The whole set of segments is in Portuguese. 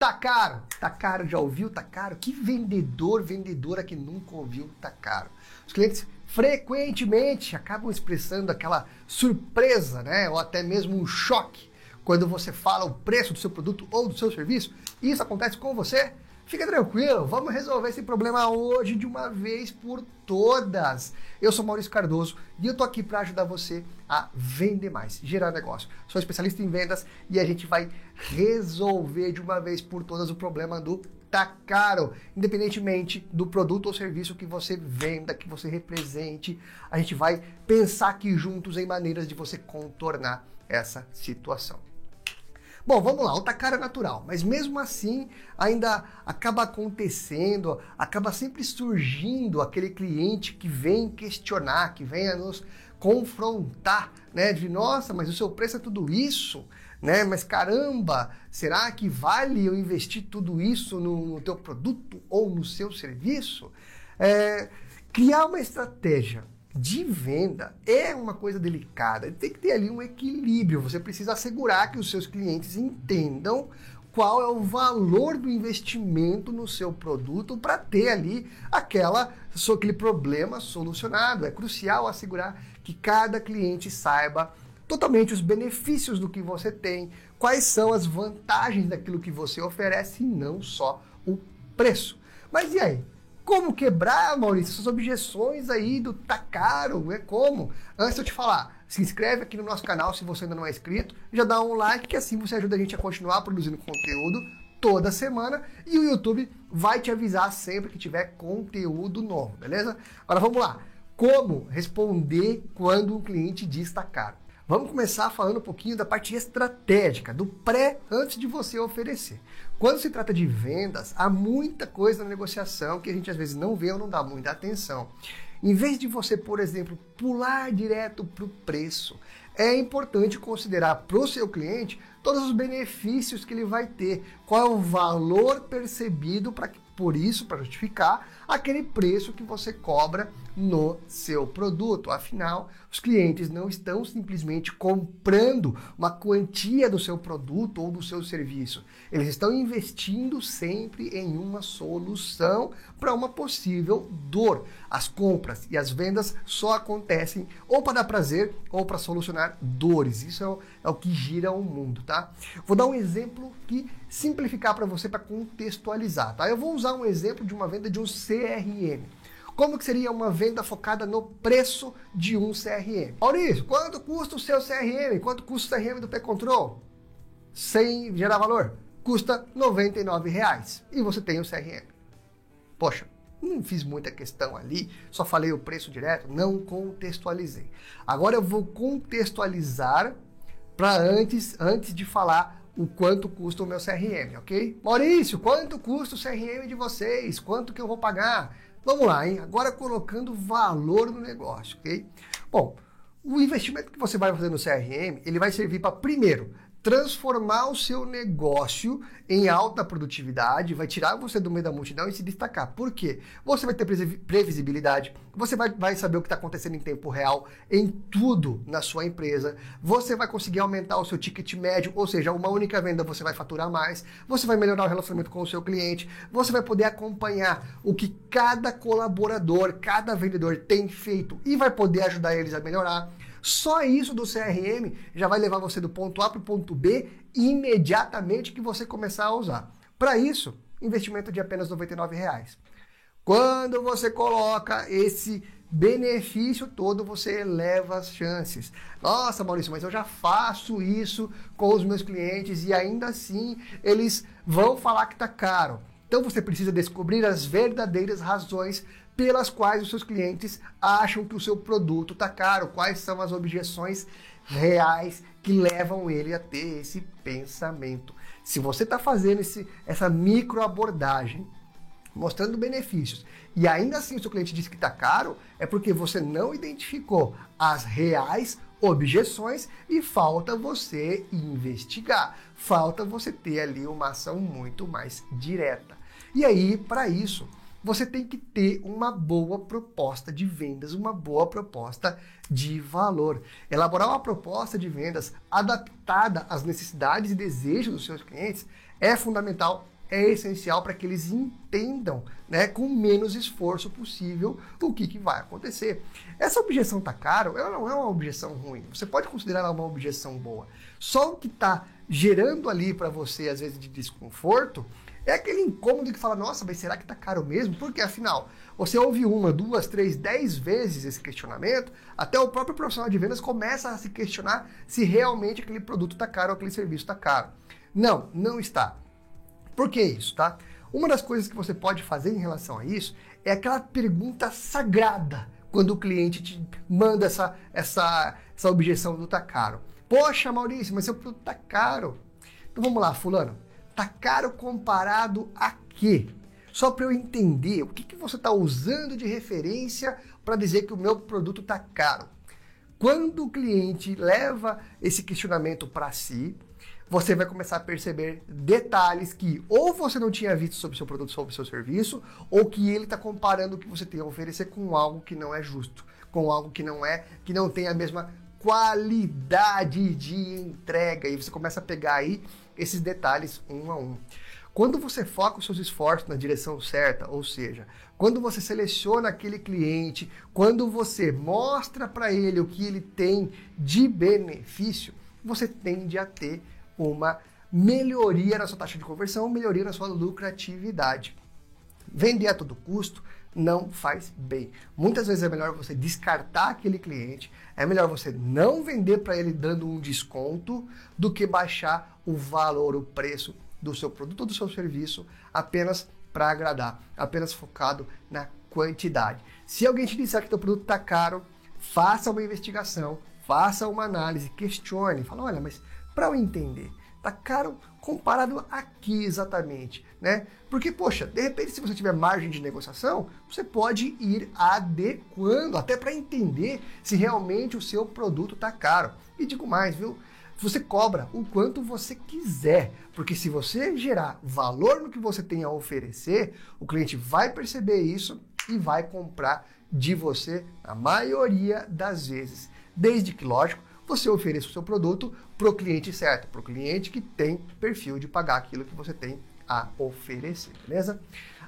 Tá caro, tá caro, já ouviu? Tá caro? Que vendedor, vendedora que nunca ouviu tá caro? Os clientes frequentemente acabam expressando aquela surpresa, né? Ou até mesmo um choque quando você fala o preço do seu produto ou do seu serviço. Isso acontece com você? Fica tranquilo, vamos resolver esse problema hoje de uma vez por todas. Eu sou Maurício Cardoso e eu tô aqui para ajudar você a vender mais, gerar negócio. Sou especialista em vendas e a gente vai resolver de uma vez por todas o problema do tá caro, independentemente do produto ou serviço que você venda, que você represente, a gente vai pensar aqui juntos em maneiras de você contornar essa situação. Bom, vamos lá, o tacar é natural, mas mesmo assim ainda acaba acontecendo, acaba sempre surgindo aquele cliente que vem questionar, que vem a nos confrontar, né? De nossa, mas o seu preço é tudo isso, né? Mas caramba, será que vale eu investir tudo isso no, no teu produto ou no seu serviço? É, criar uma estratégia de venda é uma coisa delicada. Tem que ter ali um equilíbrio. Você precisa assegurar que os seus clientes entendam qual é o valor do investimento no seu produto para ter ali aquela, aquele problema solucionado. É crucial assegurar que cada cliente saiba totalmente os benefícios do que você tem, quais são as vantagens daquilo que você oferece e não só o preço. Mas e aí? Como quebrar, Maurício, essas objeções aí do tá caro? É como? Antes de eu te falar, se inscreve aqui no nosso canal se você ainda não é inscrito, já dá um like que assim você ajuda a gente a continuar produzindo conteúdo toda semana e o YouTube vai te avisar sempre que tiver conteúdo novo, beleza? Agora vamos lá. Como responder quando um cliente diz tá caro? Vamos começar falando um pouquinho da parte estratégica, do pré antes de você oferecer. Quando se trata de vendas, há muita coisa na negociação que a gente às vezes não vê ou não dá muita atenção. Em vez de você, por exemplo, pular direto para o preço, é importante considerar para o seu cliente todos os benefícios que ele vai ter, qual é o valor percebido para que por isso, para justificar aquele preço que você cobra no seu produto. Afinal, os clientes não estão simplesmente comprando uma quantia do seu produto ou do seu serviço. Eles estão investindo sempre em uma solução para uma possível dor. As compras e as vendas só acontecem ou para dar prazer ou para solucionar dores. Isso é o, é o que gira o mundo, tá? Vou dar um exemplo que simplificar para você para contextualizar, tá? Eu vou usar um exemplo de uma venda de um CRM. Como que seria uma venda focada no preço de um CRM? Maurício, quanto custa o seu CRM? Quanto custa o CRM do P-Control? Sem gerar valor? Custa R$ 99,00. E você tem o CRM. Poxa, não fiz muita questão ali, só falei o preço direto, não contextualizei. Agora eu vou contextualizar para antes, antes de falar o quanto custa o meu CRM, ok? Maurício, quanto custa o CRM de vocês? Quanto que eu vou pagar? Vamos lá, hein? Agora colocando valor no negócio, ok? Bom, o investimento que você vai fazer no CRM, ele vai servir para, primeiro, transformar o seu negócio em alta produtividade, vai tirar você do meio da multidão e se destacar. Por quê? Você vai ter previsibilidade, você vai, vai saber o que está acontecendo em tempo real em tudo na sua empresa, você vai conseguir aumentar o seu ticket médio, ou seja, uma única venda você vai faturar mais, você vai melhorar o relacionamento com o seu cliente, você vai poder acompanhar o que cada colaborador, cada vendedor tem feito e vai poder ajudar eles a melhorar. Só isso do CRM já vai levar você do ponto A para o ponto B imediatamente que você começar a usar. Para isso, investimento de apenas 99 reais. Quando você coloca esse benefício todo, você eleva as chances. Nossa, Maurício, mas eu já faço isso com os meus clientes e ainda assim eles vão falar que está caro. Então você precisa descobrir as verdadeiras razões pelas quais os seus clientes acham que o seu produto está caro, quais são as objeções reais que levam ele a ter esse pensamento. Se você está fazendo esse, essa micro abordagem, mostrando benefícios, e ainda assim o seu cliente diz que está caro, é porque você não identificou as reais objeções e falta você investigar, falta você ter ali uma ação muito mais direta. E aí, para isso, você tem que ter uma boa proposta de vendas, uma boa proposta de valor. Elaborar uma proposta de vendas adaptada às necessidades e desejos dos seus clientes é fundamental, é essencial para que eles entendam, né, com menos esforço possível, o que, que vai acontecer. Essa objeção tá caro, ela não é uma objeção ruim. Você pode considerar ela uma objeção boa. Só o que está gerando ali para você, às vezes, de desconforto, é aquele incômodo que fala, nossa, mas será que tá caro mesmo? Porque afinal, você ouve uma, duas, três, dez vezes esse questionamento, até o próprio profissional de vendas começa a se questionar se realmente aquele produto tá caro ou aquele serviço tá caro. Não, não está. Por que isso, tá? Uma das coisas que você pode fazer em relação a isso é aquela pergunta sagrada quando o cliente te manda essa, essa, essa objeção do tá caro. Poxa, Maurício, mas seu produto tá caro. Então vamos lá, fulano. Tá caro comparado a quê? Só para eu entender o que, que você está usando de referência para dizer que o meu produto está caro. Quando o cliente leva esse questionamento para si, você vai começar a perceber detalhes que ou você não tinha visto sobre o seu produto, sobre o seu serviço, ou que ele está comparando o que você tem a oferecer com algo que não é justo, com algo que não é, que não tem a mesma qualidade de entrega. E você começa a pegar aí esses detalhes um a um. Quando você foca os seus esforços na direção certa, ou seja, quando você seleciona aquele cliente, quando você mostra para ele o que ele tem de benefício, você tende a ter uma melhoria na sua taxa de conversão, melhoria na sua lucratividade. Vender a todo custo não faz bem. Muitas vezes é melhor você descartar aquele cliente, é melhor você não vender para ele dando um desconto do que baixar o valor, o preço do seu produto ou do seu serviço apenas para agradar, apenas focado na quantidade. Se alguém te disser que teu produto está caro, faça uma investigação, faça uma análise, questione, fala, olha, mas para eu entender, tá caro comparado aqui exatamente, né? Porque, poxa, de repente, se você tiver margem de negociação, você pode ir adequando, até para entender se realmente o seu produto tá caro. E digo mais, viu? Você cobra o quanto você quiser, porque se você gerar valor no que você tem a oferecer, o cliente vai perceber isso e vai comprar de você a maioria das vezes. Desde que, lógico, você ofereça o seu produto para o cliente certo, para o cliente que tem perfil de pagar aquilo que você tem a oferecer, beleza?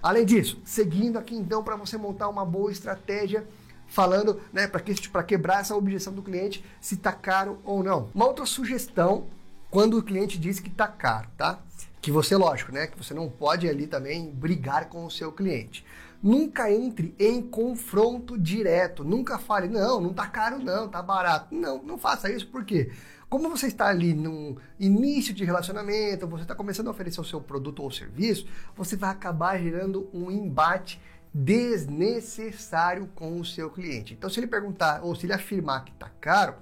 Além disso, seguindo aqui então para você montar uma boa estratégia falando, né, para que, quebrar essa objeção do cliente se está caro ou não. Uma outra sugestão quando o cliente diz que está caro, tá? Que você, lógico, né, que você não pode ali também brigar com o seu cliente. Nunca entre em confronto direto. Nunca fale, não, não tá caro não, tá barato. Não, não faça isso, por quê? Como você está ali no início de relacionamento, você está começando a oferecer o seu produto ou serviço, você vai acabar gerando um embate desnecessário com o seu cliente. Então, se ele perguntar ou se ele afirmar que está caro,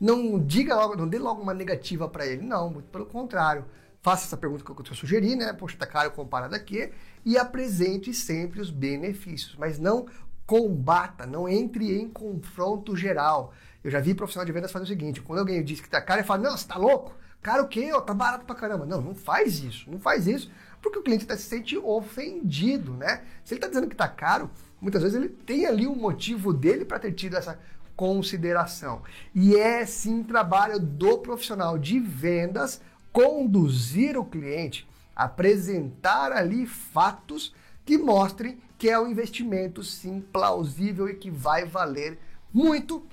não diga logo, não dê logo uma negativa para ele. Não, muito pelo contrário. Faça essa pergunta que eu sugeri, né? Poxa, está caro comparado aqui. E apresente sempre os benefícios, mas não combata, não entre em confronto geral. Eu já vi profissional de vendas fazer o seguinte: quando alguém diz que está caro, ele fala, não, você está louco? Caro o quê? Oh, tá barato pra caramba. Não, não faz isso, não faz isso, porque o cliente tá, se sente ofendido, né? Se ele está dizendo que está caro, muitas vezes ele tem ali um motivo dele para ter tido essa consideração. E é sim trabalho do profissional de vendas conduzir o cliente, apresentar ali fatos que mostrem que é um investimento sim plausível e que vai valer muito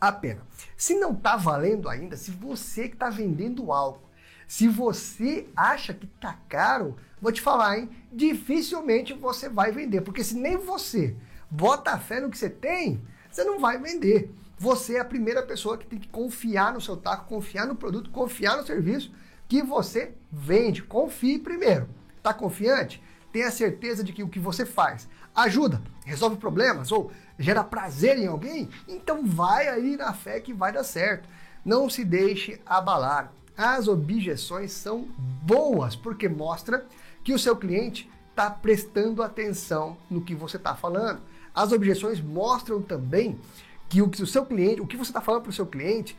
a pena. Se não está valendo ainda, se você que está vendendo algo, se você acha que está caro, vou te falar, hein? Dificilmente você vai vender, porque se nem você bota fé no que você tem, você não vai vender. Você é a primeira pessoa que tem que confiar no seu taco, confiar no produto, confiar no serviço que você vende. Confie primeiro. Tá confiante? Tenha certeza de que o que você faz ajuda, resolve problemas ou gera prazer em alguém, então vai aí na fé que vai dar certo. Não se deixe abalar. As objeções são boas porque mostra que o seu cliente está prestando atenção no que você está falando. As objeções mostram também que o que o seu cliente, o que você está falando para o seu cliente,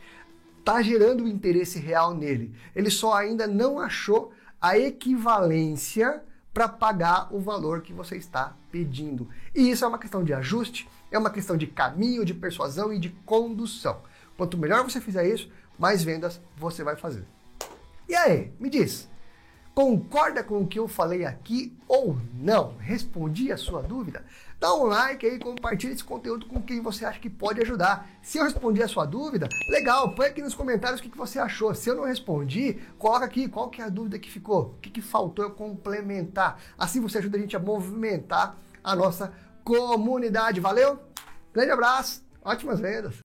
está gerando um interesse real nele. Ele só ainda não achou a equivalência para pagar o valor que você está pedindo. E isso é uma questão de ajuste, é uma questão de caminho, de persuasão e de condução. Quanto melhor você fizer isso, mais vendas você vai fazer. E aí, me diz, Concorda com o que eu falei aqui ou não? Respondi a sua dúvida? Dá um like aí, compartilha esse conteúdo com quem você acha que pode ajudar. Se eu respondi a sua dúvida, legal, põe aqui nos comentários o que, você achou. Se eu não respondi, coloca aqui qual que é a dúvida que ficou, o que, que faltou eu complementar. Assim você ajuda a gente a movimentar a nossa comunidade. Valeu? Grande abraço, ótimas vendas!